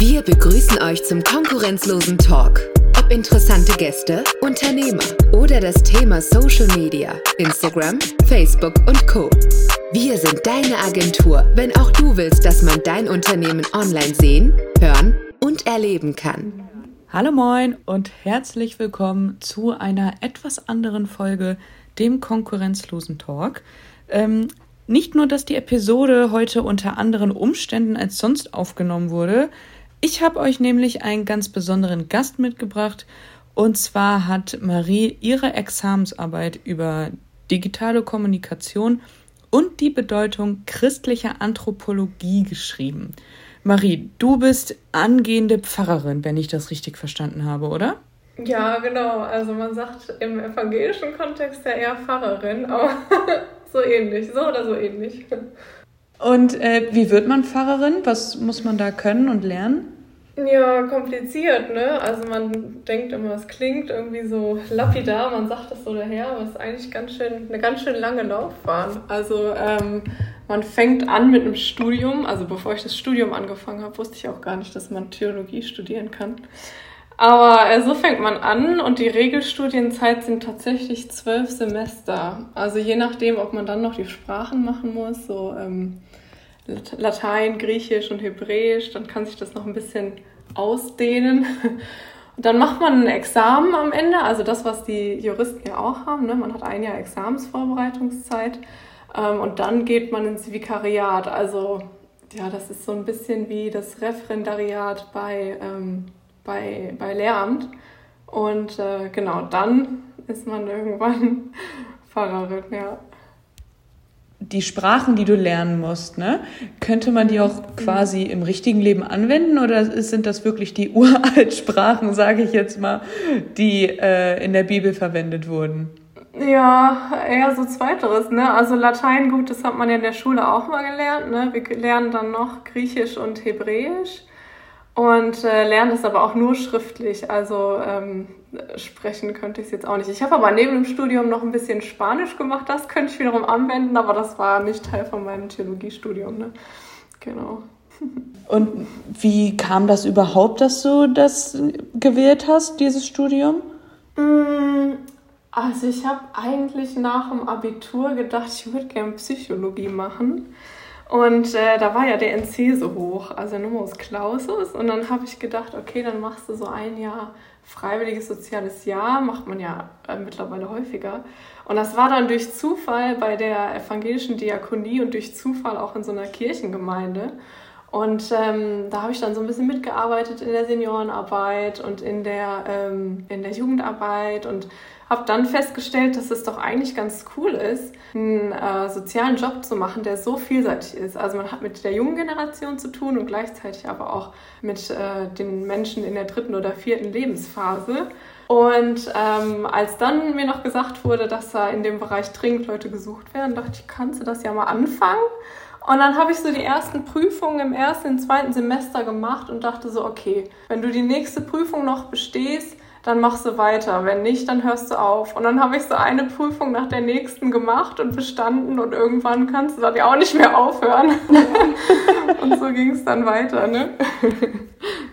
Wir begrüßen euch zum konkurrenzlosen Talk. Ob interessante Gäste, Unternehmer oder das Thema Social Media, Instagram, Facebook und Co. Wir sind deine Agentur, wenn auch du willst, dass man dein Unternehmen online sehen, hören und erleben kann. Hallo moin und herzlich willkommen zu einer etwas anderen Folge, dem konkurrenzlosen Talk. Ähm, nicht nur, dass die Episode heute unter anderen Umständen als sonst aufgenommen wurde, ich habe euch nämlich einen ganz besonderen Gast mitgebracht. Und zwar hat Marie ihre Examensarbeit über digitale Kommunikation und die Bedeutung christlicher Anthropologie geschrieben. Marie, du bist angehende Pfarrerin, wenn ich das richtig verstanden habe, oder? Ja, genau. Also man sagt im evangelischen Kontext ja eher Pfarrerin, aber so ähnlich, so oder so ähnlich. Und äh, wie wird man Pfarrerin? Was muss man da können und lernen? Ja, kompliziert, ne? Also man denkt immer, es klingt irgendwie so lapidar, man sagt das so daher, aber es ist eigentlich ganz schön, eine ganz schön lange Laufbahn. Also ähm, man fängt an mit einem Studium, also bevor ich das Studium angefangen habe, wusste ich auch gar nicht, dass man Theologie studieren kann. Aber äh, so fängt man an und die Regelstudienzeit sind tatsächlich zwölf Semester. Also je nachdem, ob man dann noch die Sprachen machen muss, so ähm, Latein, Griechisch und Hebräisch, dann kann sich das noch ein bisschen ausdehnen. Und dann macht man ein Examen am Ende, also das, was die Juristen ja auch haben. Ne? Man hat ein Jahr Examensvorbereitungszeit ähm, und dann geht man ins Vikariat. Also ja, das ist so ein bisschen wie das Referendariat bei ähm, bei, bei Lehramt. Und äh, genau, dann ist man irgendwann Pfarrerin, ja. Die Sprachen, die du lernen musst, ne? könnte man die auch quasi im richtigen Leben anwenden oder sind das wirklich die Uraltsprachen, sage ich jetzt mal, die äh, in der Bibel verwendet wurden? Ja, eher so zweiteres, ne? Also Latein, gut, das hat man ja in der Schule auch mal gelernt, ne? Wir lernen dann noch Griechisch und Hebräisch und äh, lerne es aber auch nur schriftlich. Also ähm, sprechen könnte ich es jetzt auch nicht. Ich habe aber neben dem Studium noch ein bisschen Spanisch gemacht. Das könnte ich wiederum anwenden, aber das war nicht Teil von meinem Theologiestudium. Ne? Genau. Und wie kam das überhaupt, dass du das gewählt hast, dieses Studium? Mm, also ich habe eigentlich nach dem Abitur gedacht, ich würde gerne Psychologie machen. Und äh, da war ja der NC so hoch, also Numerus Clausus. Und dann habe ich gedacht, okay, dann machst du so ein Jahr freiwilliges soziales Jahr, macht man ja äh, mittlerweile häufiger. Und das war dann durch Zufall bei der evangelischen Diakonie und durch Zufall auch in so einer Kirchengemeinde. Und ähm, da habe ich dann so ein bisschen mitgearbeitet in der Seniorenarbeit und in der, ähm, in der Jugendarbeit und habe dann festgestellt, dass es doch eigentlich ganz cool ist, einen äh, sozialen Job zu machen, der so vielseitig ist. Also man hat mit der jungen Generation zu tun und gleichzeitig aber auch mit äh, den Menschen in der dritten oder vierten Lebensphase. Und ähm, als dann mir noch gesagt wurde, dass da in dem Bereich dringend Leute gesucht werden, dachte ich, kannst du das ja mal anfangen? Und dann habe ich so die ersten Prüfungen im ersten und zweiten Semester gemacht und dachte so, okay, wenn du die nächste Prüfung noch bestehst, dann machst du weiter. Wenn nicht, dann hörst du auf. Und dann habe ich so eine Prüfung nach der nächsten gemacht und bestanden und irgendwann kannst du dann ja auch nicht mehr aufhören. und so ging es dann weiter. Ne?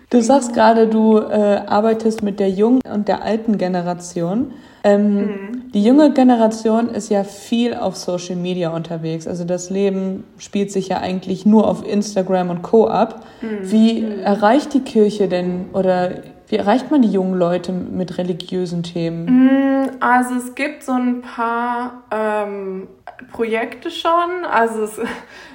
Du sagst gerade, du äh, arbeitest mit der jungen und der alten Generation. Ähm, mhm. Die junge Generation ist ja viel auf Social Media unterwegs. Also das Leben spielt sich ja eigentlich nur auf Instagram und Co. ab. Mhm. Wie erreicht die Kirche denn oder wie erreicht man die jungen Leute mit religiösen Themen? Mm, also es gibt so ein paar ähm, Projekte schon. Also es,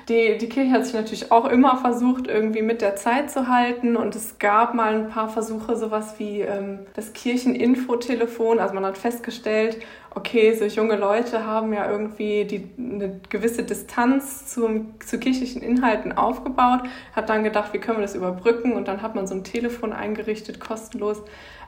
die, die Kirche hat sich natürlich auch immer versucht, irgendwie mit der Zeit zu halten. Und es gab mal ein paar Versuche, sowas wie ähm, das Kircheninfotelefon. Also man hat festgestellt, okay, so junge Leute haben ja irgendwie die, eine gewisse Distanz zum, zu kirchlichen Inhalten aufgebaut, hat dann gedacht, wie können wir das überbrücken und dann hat man so ein Telefon eingerichtet, kostenlos.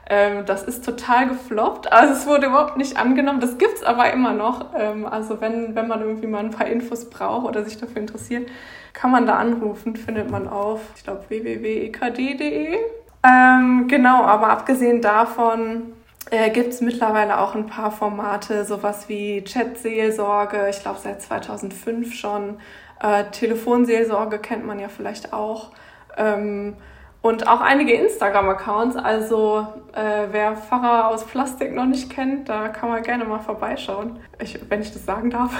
Ähm, das ist total gefloppt, also es wurde überhaupt nicht angenommen, das gibt's aber immer noch. Ähm, also wenn, wenn man irgendwie mal ein paar Infos braucht oder sich dafür interessiert, kann man da anrufen, findet man auf, ich glaube, www.ekd.de. Ähm, genau, aber abgesehen davon äh, gibt es mittlerweile auch ein paar Formate, sowas wie Chat-Seelsorge, ich glaube seit 2005 schon. Äh, Telefonseelsorge kennt man ja vielleicht auch. Ähm, und auch einige Instagram-Accounts. Also äh, wer Pfarrer aus Plastik noch nicht kennt, da kann man gerne mal vorbeischauen, ich, wenn ich das sagen darf.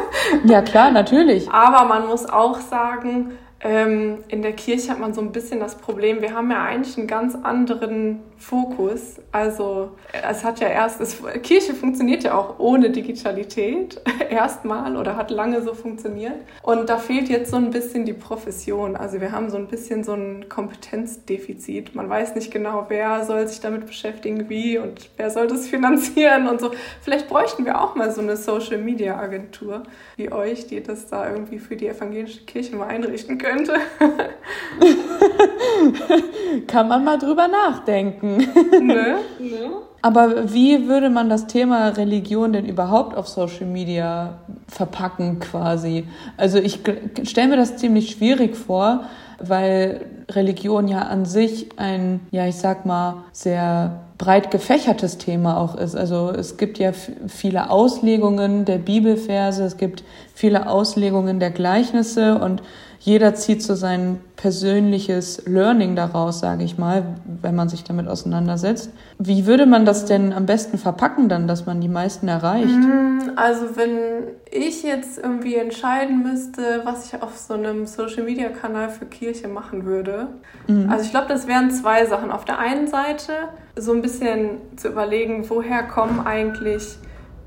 ja klar, natürlich. Aber man muss auch sagen, ähm, in der Kirche hat man so ein bisschen das Problem, wir haben ja eigentlich einen ganz anderen Fokus. Also es hat ja erst, es, Kirche funktioniert ja auch ohne Digitalität erstmal oder hat lange so funktioniert. Und da fehlt jetzt so ein bisschen die Profession. Also wir haben so ein bisschen so ein Kompetenzdefizit. Man weiß nicht genau, wer soll sich damit beschäftigen, wie und wer soll das finanzieren und so. Vielleicht bräuchten wir auch mal so eine Social-Media-Agentur wie euch, die das da irgendwie für die evangelische Kirche mal einrichten könnte. Kann man mal drüber nachdenken. Ne? ne? Aber wie würde man das Thema Religion denn überhaupt auf Social Media verpacken quasi? Also ich stelle mir das ziemlich schwierig vor, weil Religion ja an sich ein, ja ich sag mal, sehr breit gefächertes Thema auch ist. Also es gibt ja viele Auslegungen der Bibelverse, es gibt viele Auslegungen der Gleichnisse und jeder zieht so sein persönliches Learning daraus, sage ich mal, wenn man sich damit auseinandersetzt. Wie würde man das denn am besten verpacken dann, dass man die meisten erreicht? Mm, also wenn ich jetzt irgendwie entscheiden müsste, was ich auf so einem Social-Media-Kanal für Kirche machen würde, mhm. also ich glaube, das wären zwei Sachen. Auf der einen Seite so ein bisschen zu überlegen, woher kommen eigentlich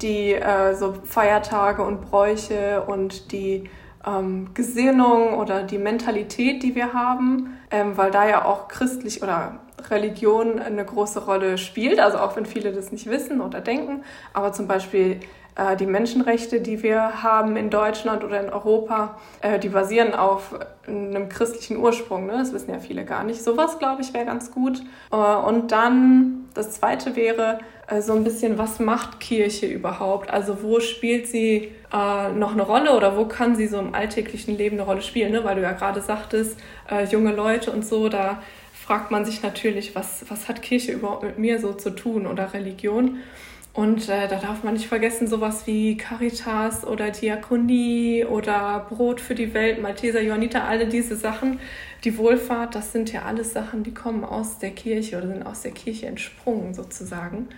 die äh, so Feiertage und Bräuche und die ähm, Gesinnung oder die Mentalität, die wir haben, ähm, weil da ja auch christlich oder Religion eine große Rolle spielt, also auch wenn viele das nicht wissen oder denken, aber zum Beispiel äh, die Menschenrechte, die wir haben in Deutschland oder in Europa, äh, die basieren auf einem christlichen Ursprung. Ne? Das wissen ja viele gar nicht. Sowas, glaube ich, wäre ganz gut. Äh, und dann das Zweite wäre so ein bisschen, was macht Kirche überhaupt? Also wo spielt sie noch eine Rolle oder wo kann sie so im alltäglichen Leben eine Rolle spielen? Ne? Weil du ja gerade sagtest, junge Leute und so, da fragt man sich natürlich, was, was hat Kirche überhaupt mit mir so zu tun oder Religion? Und äh, da darf man nicht vergessen, sowas wie Caritas oder Diakonie oder Brot für die Welt, Malteser, Johanniter, alle diese Sachen, die Wohlfahrt, das sind ja alles Sachen, die kommen aus der Kirche oder sind aus der Kirche entsprungen sozusagen.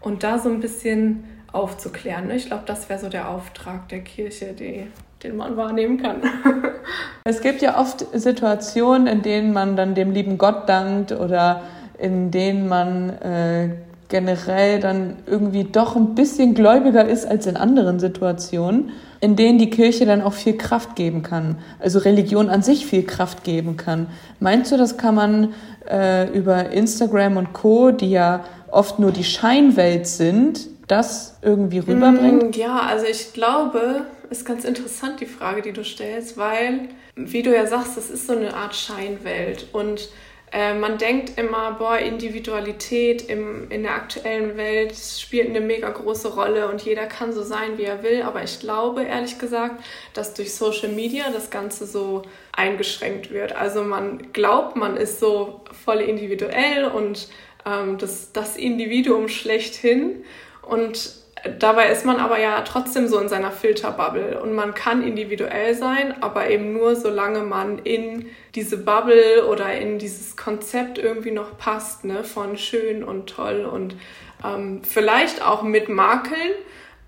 Und da so ein bisschen aufzuklären. Ne? Ich glaube, das wäre so der Auftrag der Kirche, die, den man wahrnehmen kann. es gibt ja oft Situationen, in denen man dann dem lieben Gott dankt oder in denen man äh, generell dann irgendwie doch ein bisschen gläubiger ist als in anderen Situationen, in denen die Kirche dann auch viel Kraft geben kann, also Religion an sich viel Kraft geben kann. Meinst du, das kann man äh, über Instagram und Co, die ja oft nur die Scheinwelt sind, das irgendwie rüberbringen? Mm, ja, also ich glaube, ist ganz interessant die Frage, die du stellst, weil, wie du ja sagst, das ist so eine Art Scheinwelt und äh, man denkt immer, boah, Individualität im, in der aktuellen Welt spielt eine mega große Rolle und jeder kann so sein, wie er will. Aber ich glaube, ehrlich gesagt, dass durch Social Media das Ganze so eingeschränkt wird. Also man glaubt, man ist so voll individuell und ähm, das, das Individuum schlechthin. Und Dabei ist man aber ja trotzdem so in seiner Filterbubble und man kann individuell sein, aber eben nur solange man in diese Bubble oder in dieses Konzept irgendwie noch passt, ne, von schön und toll und ähm, vielleicht auch mit Makeln,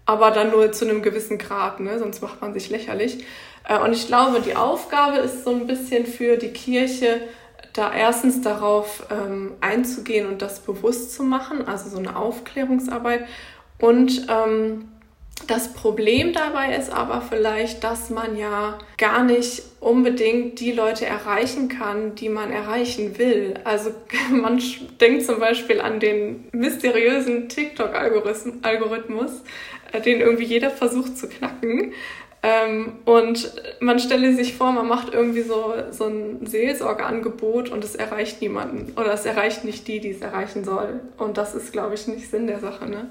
aber dann nur zu einem gewissen Grad, ne, sonst macht man sich lächerlich. Äh, und ich glaube, die Aufgabe ist so ein bisschen für die Kirche, da erstens darauf ähm, einzugehen und das bewusst zu machen, also so eine Aufklärungsarbeit und ähm, das Problem dabei ist aber vielleicht, dass man ja gar nicht unbedingt die Leute erreichen kann, die man erreichen will. Also man denkt zum Beispiel an den mysteriösen TikTok-Algorithmus, äh, den irgendwie jeder versucht zu knacken. Ähm, und man stelle sich vor, man macht irgendwie so, so ein Seelsorgeangebot und es erreicht niemanden oder es erreicht nicht die, die es erreichen soll. Und das ist, glaube ich, nicht Sinn der Sache. Ne?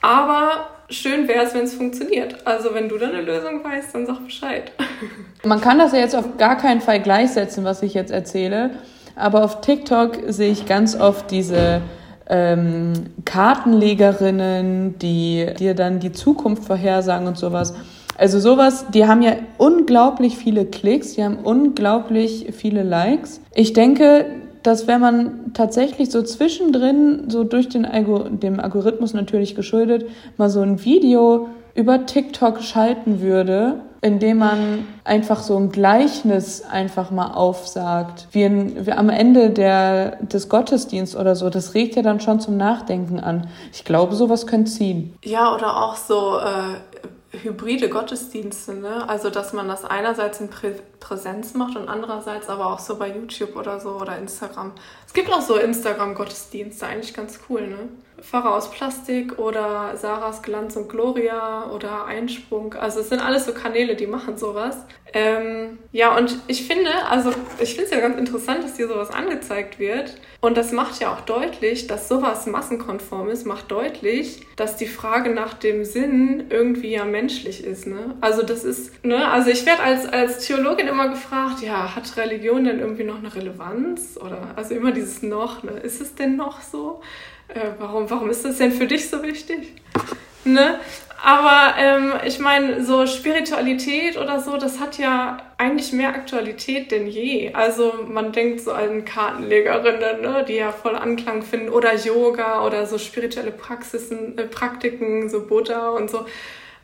Aber schön wäre es, wenn es funktioniert. Also wenn du da eine Lösung weißt, dann sag Bescheid. Man kann das ja jetzt auf gar keinen Fall gleichsetzen, was ich jetzt erzähle. Aber auf TikTok sehe ich ganz oft diese ähm, Kartenlegerinnen, die dir dann die Zukunft vorhersagen und sowas. Also sowas, die haben ja unglaublich viele Klicks, die haben unglaublich viele Likes. Ich denke, dass wenn man tatsächlich so zwischendrin, so durch den Algo dem Algorithmus natürlich geschuldet, mal so ein Video über TikTok schalten würde, indem man einfach so ein Gleichnis einfach mal aufsagt, wie, ein, wie am Ende der, des Gottesdienstes oder so, das regt ja dann schon zum Nachdenken an. Ich glaube, sowas könnte ziehen. Ja, oder auch so äh, hybride Gottesdienste, ne? Also, dass man das einerseits in Prä Präsenz macht und andererseits aber auch so bei YouTube oder so oder Instagram. Es gibt auch so Instagram-Gottesdienste, eigentlich ganz cool, ne? Pfarrer aus Plastik oder Sarahs Glanz und Gloria oder Einsprung. Also es sind alles so Kanäle, die machen sowas. Ähm, ja, und ich finde, also ich finde es ja ganz interessant, dass hier sowas angezeigt wird. Und das macht ja auch deutlich, dass sowas massenkonform ist, macht deutlich, dass die Frage nach dem Sinn irgendwie ja menschlich ist. Ne? Also das ist, ne, also ich werde als, als Theologin immer gefragt, ja, hat Religion denn irgendwie noch eine Relevanz? Oder also immer dieses noch, ne? Ist es denn noch so? Äh, warum, warum ist das denn für dich so wichtig? Ne? Aber ähm, ich meine, so Spiritualität oder so, das hat ja eigentlich mehr Aktualität denn je. Also man denkt so an Kartenlegerinnen, ne, die ja voll Anklang finden, oder Yoga oder so spirituelle Praxisen, äh, Praktiken, so Buddha und so.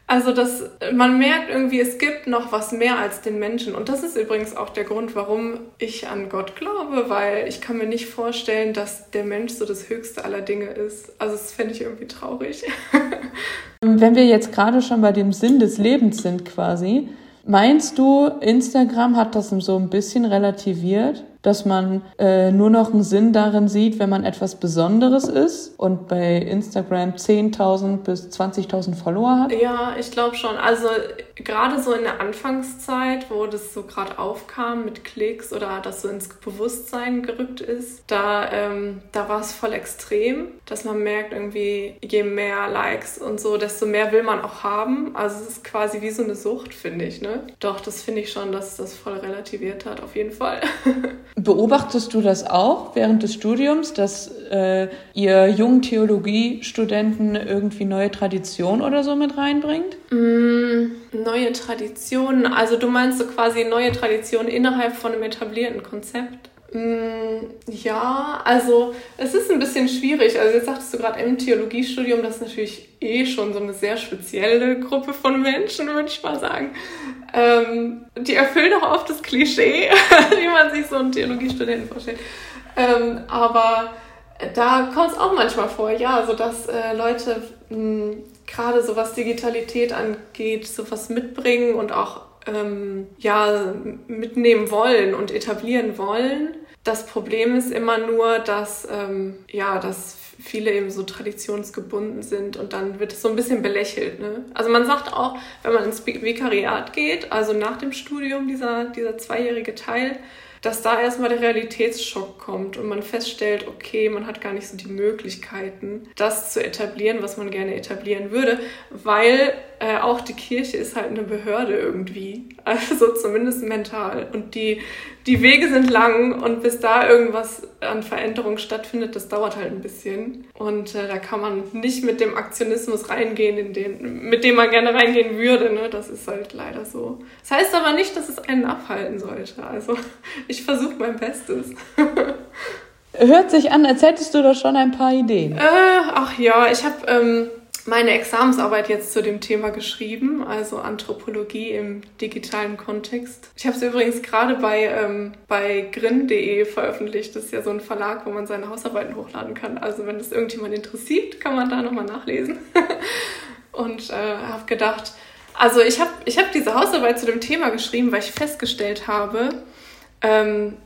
Also das, man merkt irgendwie, es gibt noch was mehr als den Menschen. Und das ist übrigens auch der Grund, warum ich an Gott glaube, weil ich kann mir nicht vorstellen, dass der Mensch so das Höchste aller Dinge ist. Also das fände ich irgendwie traurig. Wenn wir jetzt gerade schon bei dem Sinn des Lebens sind quasi, meinst du, Instagram hat das so ein bisschen relativiert? Dass man äh, nur noch einen Sinn darin sieht, wenn man etwas Besonderes ist und bei Instagram 10.000 bis 20.000 Follower hat? Ja, ich glaube schon. Also gerade so in der Anfangszeit, wo das so gerade aufkam mit Klicks oder das so ins Bewusstsein gerückt ist, da, ähm, da war es voll extrem, dass man merkt irgendwie, je mehr Likes und so, desto mehr will man auch haben. Also es ist quasi wie so eine Sucht, finde ich. Ne? Doch, das finde ich schon, dass das voll relativiert hat, auf jeden Fall. Beobachtest du das auch während des Studiums, dass äh, ihr jungen Theologiestudenten irgendwie neue Traditionen oder so mit reinbringt? Mm, neue Traditionen, also du meinst so quasi neue Traditionen innerhalb von einem etablierten Konzept? Mm, ja, also es ist ein bisschen schwierig. Also jetzt sagtest du gerade im Theologiestudium, das ist natürlich eh schon so eine sehr spezielle Gruppe von Menschen, würde ich mal sagen. Ähm, die erfüllen auch oft das Klischee, wie man sich so einen Theologiestudenten vorstellt. Ähm, aber da kommt es auch manchmal vor, ja, so dass äh, Leute hm, gerade so was Digitalität angeht, so was mitbringen und auch ähm, ja, mitnehmen wollen und etablieren wollen. Das Problem ist immer nur, dass, ähm, ja, dass viele eben so traditionsgebunden sind und dann wird es so ein bisschen belächelt. Ne? Also man sagt auch, wenn man ins Vikariat geht, also nach dem Studium, dieser, dieser zweijährige Teil, dass da erstmal der Realitätsschock kommt und man feststellt, okay, man hat gar nicht so die Möglichkeiten, das zu etablieren, was man gerne etablieren würde, weil äh, auch die Kirche ist halt eine Behörde irgendwie, also zumindest mental. Und die, die Wege sind lang und bis da irgendwas an Veränderung stattfindet, das dauert halt ein bisschen. Und äh, da kann man nicht mit dem Aktionismus reingehen, in den, mit dem man gerne reingehen würde. Ne? Das ist halt leider so. Das heißt aber nicht, dass es einen abhalten sollte. Also ich versuche mein Bestes. Hört sich an, als hättest du da schon ein paar Ideen. Äh, ach ja, ich habe ähm, meine Examensarbeit jetzt zu dem Thema geschrieben, also Anthropologie im digitalen Kontext. Ich habe es übrigens gerade bei, ähm, bei grin.de veröffentlicht. Das ist ja so ein Verlag, wo man seine Hausarbeiten hochladen kann. Also wenn das irgendjemand interessiert, kann man da nochmal nachlesen. Und äh, habe gedacht, also ich habe ich hab diese Hausarbeit zu dem Thema geschrieben, weil ich festgestellt habe, ähm,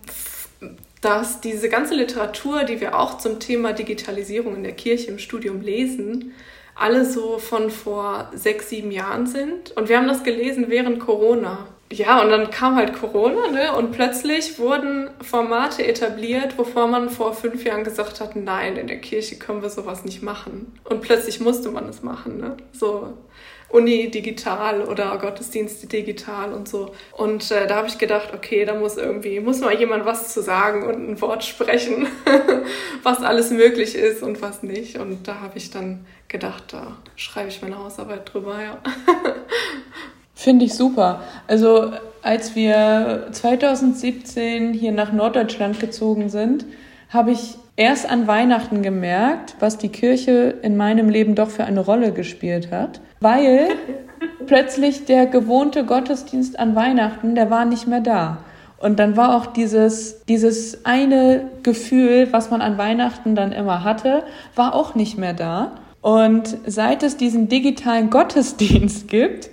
dass diese ganze Literatur, die wir auch zum Thema Digitalisierung in der Kirche im Studium lesen, alle so von vor sechs, sieben Jahren sind. Und wir haben das gelesen während Corona. Ja, und dann kam halt Corona, ne? Und plötzlich wurden Formate etabliert, wovor man vor fünf Jahren gesagt hat, nein, in der Kirche können wir sowas nicht machen. Und plötzlich musste man es machen, ne? So Uni digital oder Gottesdienste digital und so. Und äh, da habe ich gedacht, okay, da muss irgendwie, muss mal jemand was zu sagen und ein Wort sprechen, was alles möglich ist und was nicht. Und da habe ich dann gedacht, da schreibe ich meine Hausarbeit drüber, ja. Finde ich super. Also als wir 2017 hier nach Norddeutschland gezogen sind, habe ich erst an Weihnachten gemerkt, was die Kirche in meinem Leben doch für eine Rolle gespielt hat, weil plötzlich der gewohnte Gottesdienst an Weihnachten, der war nicht mehr da. Und dann war auch dieses, dieses eine Gefühl, was man an Weihnachten dann immer hatte, war auch nicht mehr da. Und seit es diesen digitalen Gottesdienst gibt,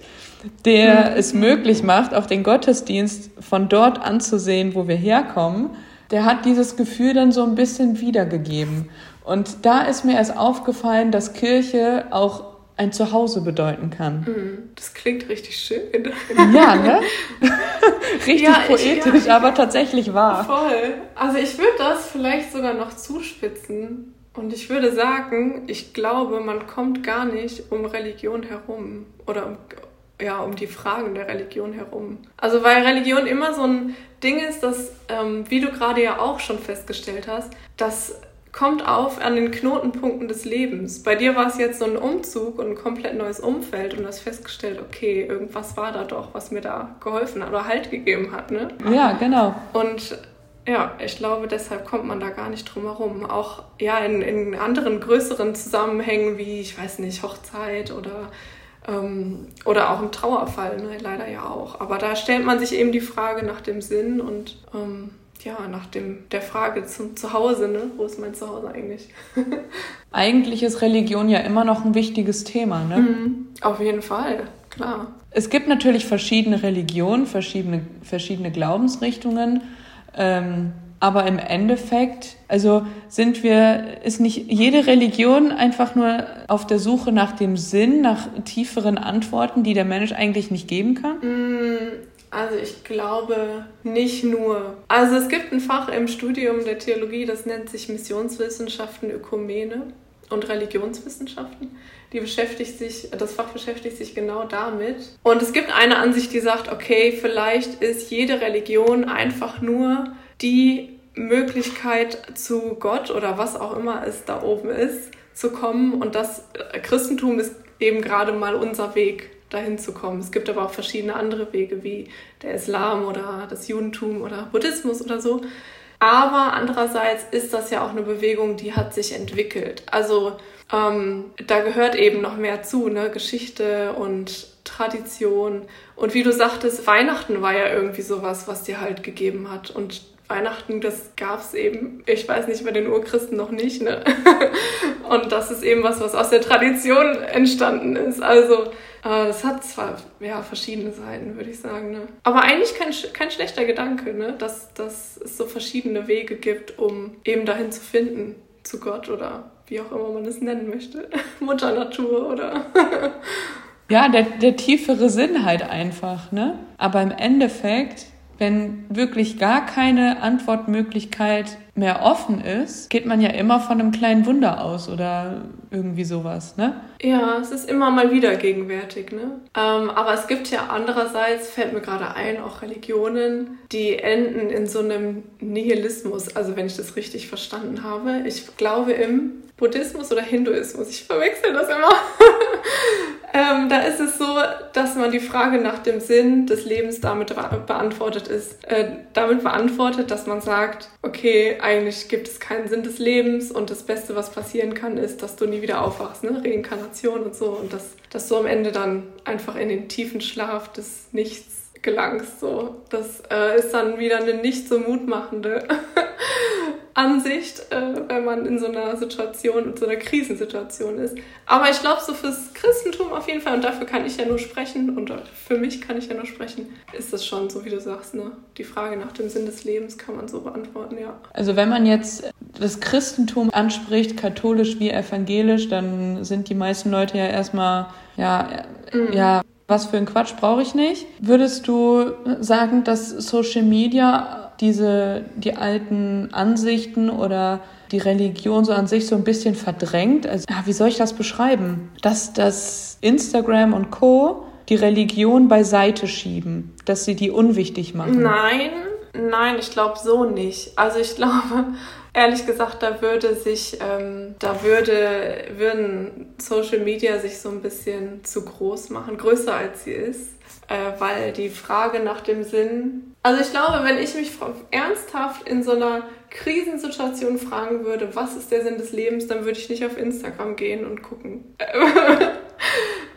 der es möglich macht, auch den Gottesdienst von dort anzusehen, wo wir herkommen, der hat dieses Gefühl dann so ein bisschen wiedergegeben. Und da ist mir erst aufgefallen, dass Kirche auch ein Zuhause bedeuten kann. Mhm. Das klingt richtig schön. Ja, ne? richtig ja, poetisch, ich, ja, aber tatsächlich wahr. Voll. Also ich würde das vielleicht sogar noch zuspitzen. Und ich würde sagen, ich glaube, man kommt gar nicht um Religion herum oder um, ja, um die Fragen der Religion herum. Also weil Religion immer so ein Ding ist, dass, ähm, wie du gerade ja auch schon festgestellt hast, dass kommt auf an den Knotenpunkten des Lebens. Bei dir war es jetzt so ein Umzug und ein komplett neues Umfeld und du hast festgestellt, okay, irgendwas war da doch, was mir da geholfen hat oder Halt gegeben hat, ne? Ja, genau. Und ja, ich glaube, deshalb kommt man da gar nicht drum herum. Auch ja, in, in anderen größeren Zusammenhängen wie, ich weiß nicht, Hochzeit oder, ähm, oder auch im Trauerfall, ne? leider ja auch. Aber da stellt man sich eben die Frage nach dem Sinn und ähm, ja, nach dem, der Frage zum Zuhause, ne? Wo ist mein Zuhause eigentlich? eigentlich ist Religion ja immer noch ein wichtiges Thema, ne? Mhm, auf jeden Fall, klar. Es gibt natürlich verschiedene Religionen, verschiedene, verschiedene Glaubensrichtungen. Ähm, aber im Endeffekt, also sind wir, ist nicht jede Religion einfach nur auf der Suche nach dem Sinn, nach tieferen Antworten, die der Mensch eigentlich nicht geben kann? Mm, also ich glaube nicht nur. Also es gibt ein Fach im Studium der Theologie, das nennt sich Missionswissenschaften, Ökumene und Religionswissenschaften. Die beschäftigt sich, das Fach beschäftigt sich genau damit. Und es gibt eine Ansicht, die sagt, okay, vielleicht ist jede Religion einfach nur die Möglichkeit zu Gott oder was auch immer es da oben ist, zu kommen. Und das Christentum ist eben gerade mal unser Weg dahin zu kommen. Es gibt aber auch verschiedene andere Wege wie der Islam oder das Judentum oder Buddhismus oder so. Aber andererseits ist das ja auch eine Bewegung, die hat sich entwickelt. Also ähm, da gehört eben noch mehr zu, ne? Geschichte und Tradition. Und wie du sagtest, Weihnachten war ja irgendwie sowas, was dir halt gegeben hat. Und Weihnachten, das gab es eben, ich weiß nicht, bei den Urchristen noch nicht. Ne? Und das ist eben was, was aus der Tradition entstanden ist. Also äh, das hat zwar ja, verschiedene Seiten, würde ich sagen. Ne? Aber eigentlich kein, kein schlechter Gedanke, ne? dass, dass es so verschiedene Wege gibt, um eben dahin zu finden, zu Gott oder wie auch immer man es nennen möchte. Mutter Natur oder. ja, der, der tiefere Sinn halt einfach. Ne? Aber im Endeffekt wenn wirklich gar keine Antwortmöglichkeit mehr offen ist, geht man ja immer von einem kleinen Wunder aus oder irgendwie sowas, ne? Ja, es ist immer mal wieder gegenwärtig, ne? Ähm, aber es gibt ja andererseits, fällt mir gerade ein, auch Religionen, die enden in so einem Nihilismus, also wenn ich das richtig verstanden habe. Ich glaube im Buddhismus oder Hinduismus, ich verwechsel das immer. Ähm, da ist es so, dass man die Frage nach dem Sinn des Lebens damit beantwortet ist, äh, damit beantwortet, dass man sagt, okay, eigentlich gibt es keinen Sinn des Lebens und das Beste, was passieren kann, ist, dass du nie wieder aufwachst, ne? Reinkarnation und so und dass, dass du am Ende dann einfach in den tiefen Schlaf des Nichts gelangst. So, das äh, ist dann wieder eine nicht so mutmachende Ansicht, äh, wenn man in so einer Situation, in so einer Krisensituation ist. Aber ich glaube, so fürs Christentum auf jeden Fall, und dafür kann ich ja nur sprechen, und für mich kann ich ja nur sprechen, ist das schon so, wie du sagst, ne? Die Frage nach dem Sinn des Lebens kann man so beantworten, ja. Also wenn man jetzt das Christentum anspricht, katholisch wie evangelisch, dann sind die meisten Leute ja erstmal, ja, mhm. ja, was für ein Quatsch brauche ich nicht. Würdest du sagen, dass Social Media diese, die alten Ansichten oder die Religion so an sich so ein bisschen verdrängt. Also, ja, wie soll ich das beschreiben? Dass das Instagram und Co. die Religion beiseite schieben, dass sie die unwichtig machen. Nein, nein, ich glaube so nicht. Also ich glaube, ehrlich gesagt, da würde sich, ähm, da würde, würden Social Media sich so ein bisschen zu groß machen, größer als sie ist. äh, weil die Frage nach dem Sinn. Also ich glaube, wenn ich mich ernsthaft in so einer Krisensituation fragen würde, was ist der Sinn des Lebens, dann würde ich nicht auf Instagram gehen und gucken.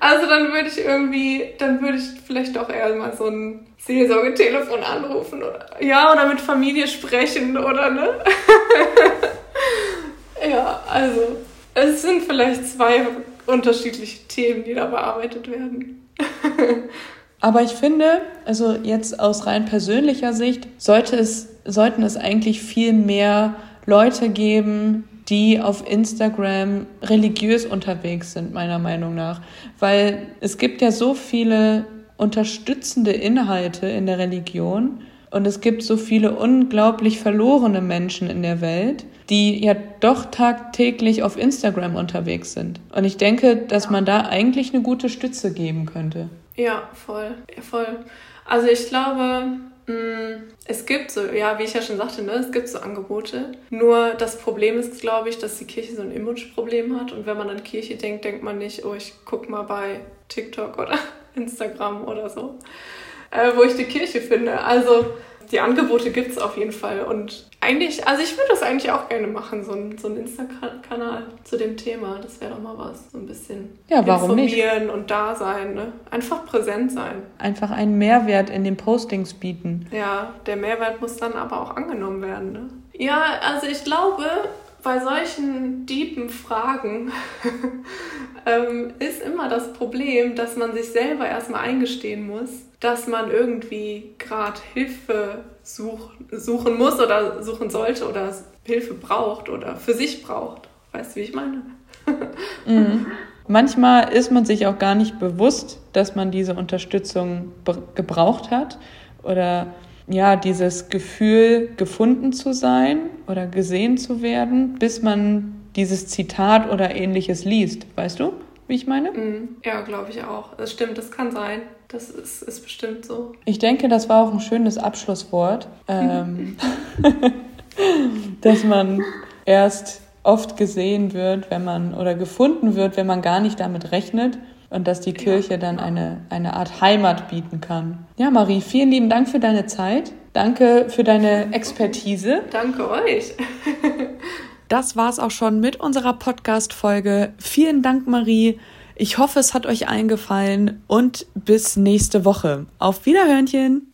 also dann würde ich irgendwie, dann würde ich vielleicht doch eher mal so ein Seelsorgetelefon anrufen oder ja, oder mit Familie sprechen oder ne? ja, also es sind vielleicht zwei unterschiedliche Themen, die da bearbeitet werden. Aber ich finde, also jetzt aus rein persönlicher Sicht, sollte es, sollten es eigentlich viel mehr Leute geben, die auf Instagram religiös unterwegs sind, meiner Meinung nach. Weil es gibt ja so viele unterstützende Inhalte in der Religion und es gibt so viele unglaublich verlorene Menschen in der Welt, die ja doch tagtäglich auf Instagram unterwegs sind. Und ich denke, dass man da eigentlich eine gute Stütze geben könnte. Ja, voll, voll. Also ich glaube, es gibt so, ja, wie ich ja schon sagte, ne, es gibt so Angebote. Nur das Problem ist, glaube ich, dass die Kirche so ein Imageproblem hat. Und wenn man an Kirche denkt, denkt man nicht, oh, ich guck mal bei TikTok oder Instagram oder so, äh, wo ich die Kirche finde. Also die Angebote gibt es auf jeden Fall. Und eigentlich, also ich würde das eigentlich auch gerne machen, so ein, so ein Insta-Kanal zu dem Thema. Das wäre doch mal was. So ein bisschen ja, warum informieren nicht? und da sein. Ne? Einfach präsent sein. Einfach einen Mehrwert in den Postings bieten. Ja, der Mehrwert muss dann aber auch angenommen werden. Ne? Ja, also ich glaube, bei solchen tiefen Fragen ähm, ist immer das Problem, dass man sich selber erstmal eingestehen muss, dass man irgendwie gerade Hilfe such, suchen muss oder suchen sollte oder Hilfe braucht oder für sich braucht. Weißt du, wie ich meine? mhm. Manchmal ist man sich auch gar nicht bewusst, dass man diese Unterstützung gebraucht hat oder ja, dieses Gefühl, gefunden zu sein oder gesehen zu werden, bis man dieses Zitat oder ähnliches liest. Weißt du, wie ich meine? Mhm. Ja, glaube ich auch. Das stimmt, das kann sein. Das ist, ist bestimmt so. Ich denke, das war auch ein schönes Abschlusswort, ähm, dass man erst oft gesehen wird, wenn man oder gefunden wird, wenn man gar nicht damit rechnet und dass die Kirche dann eine, eine Art Heimat bieten kann. Ja, Marie, vielen lieben Dank für deine Zeit. Danke für deine Expertise. Danke euch. das war's auch schon mit unserer Podcast-Folge. Vielen Dank, Marie. Ich hoffe, es hat euch eingefallen und bis nächste Woche. Auf Wiederhörnchen.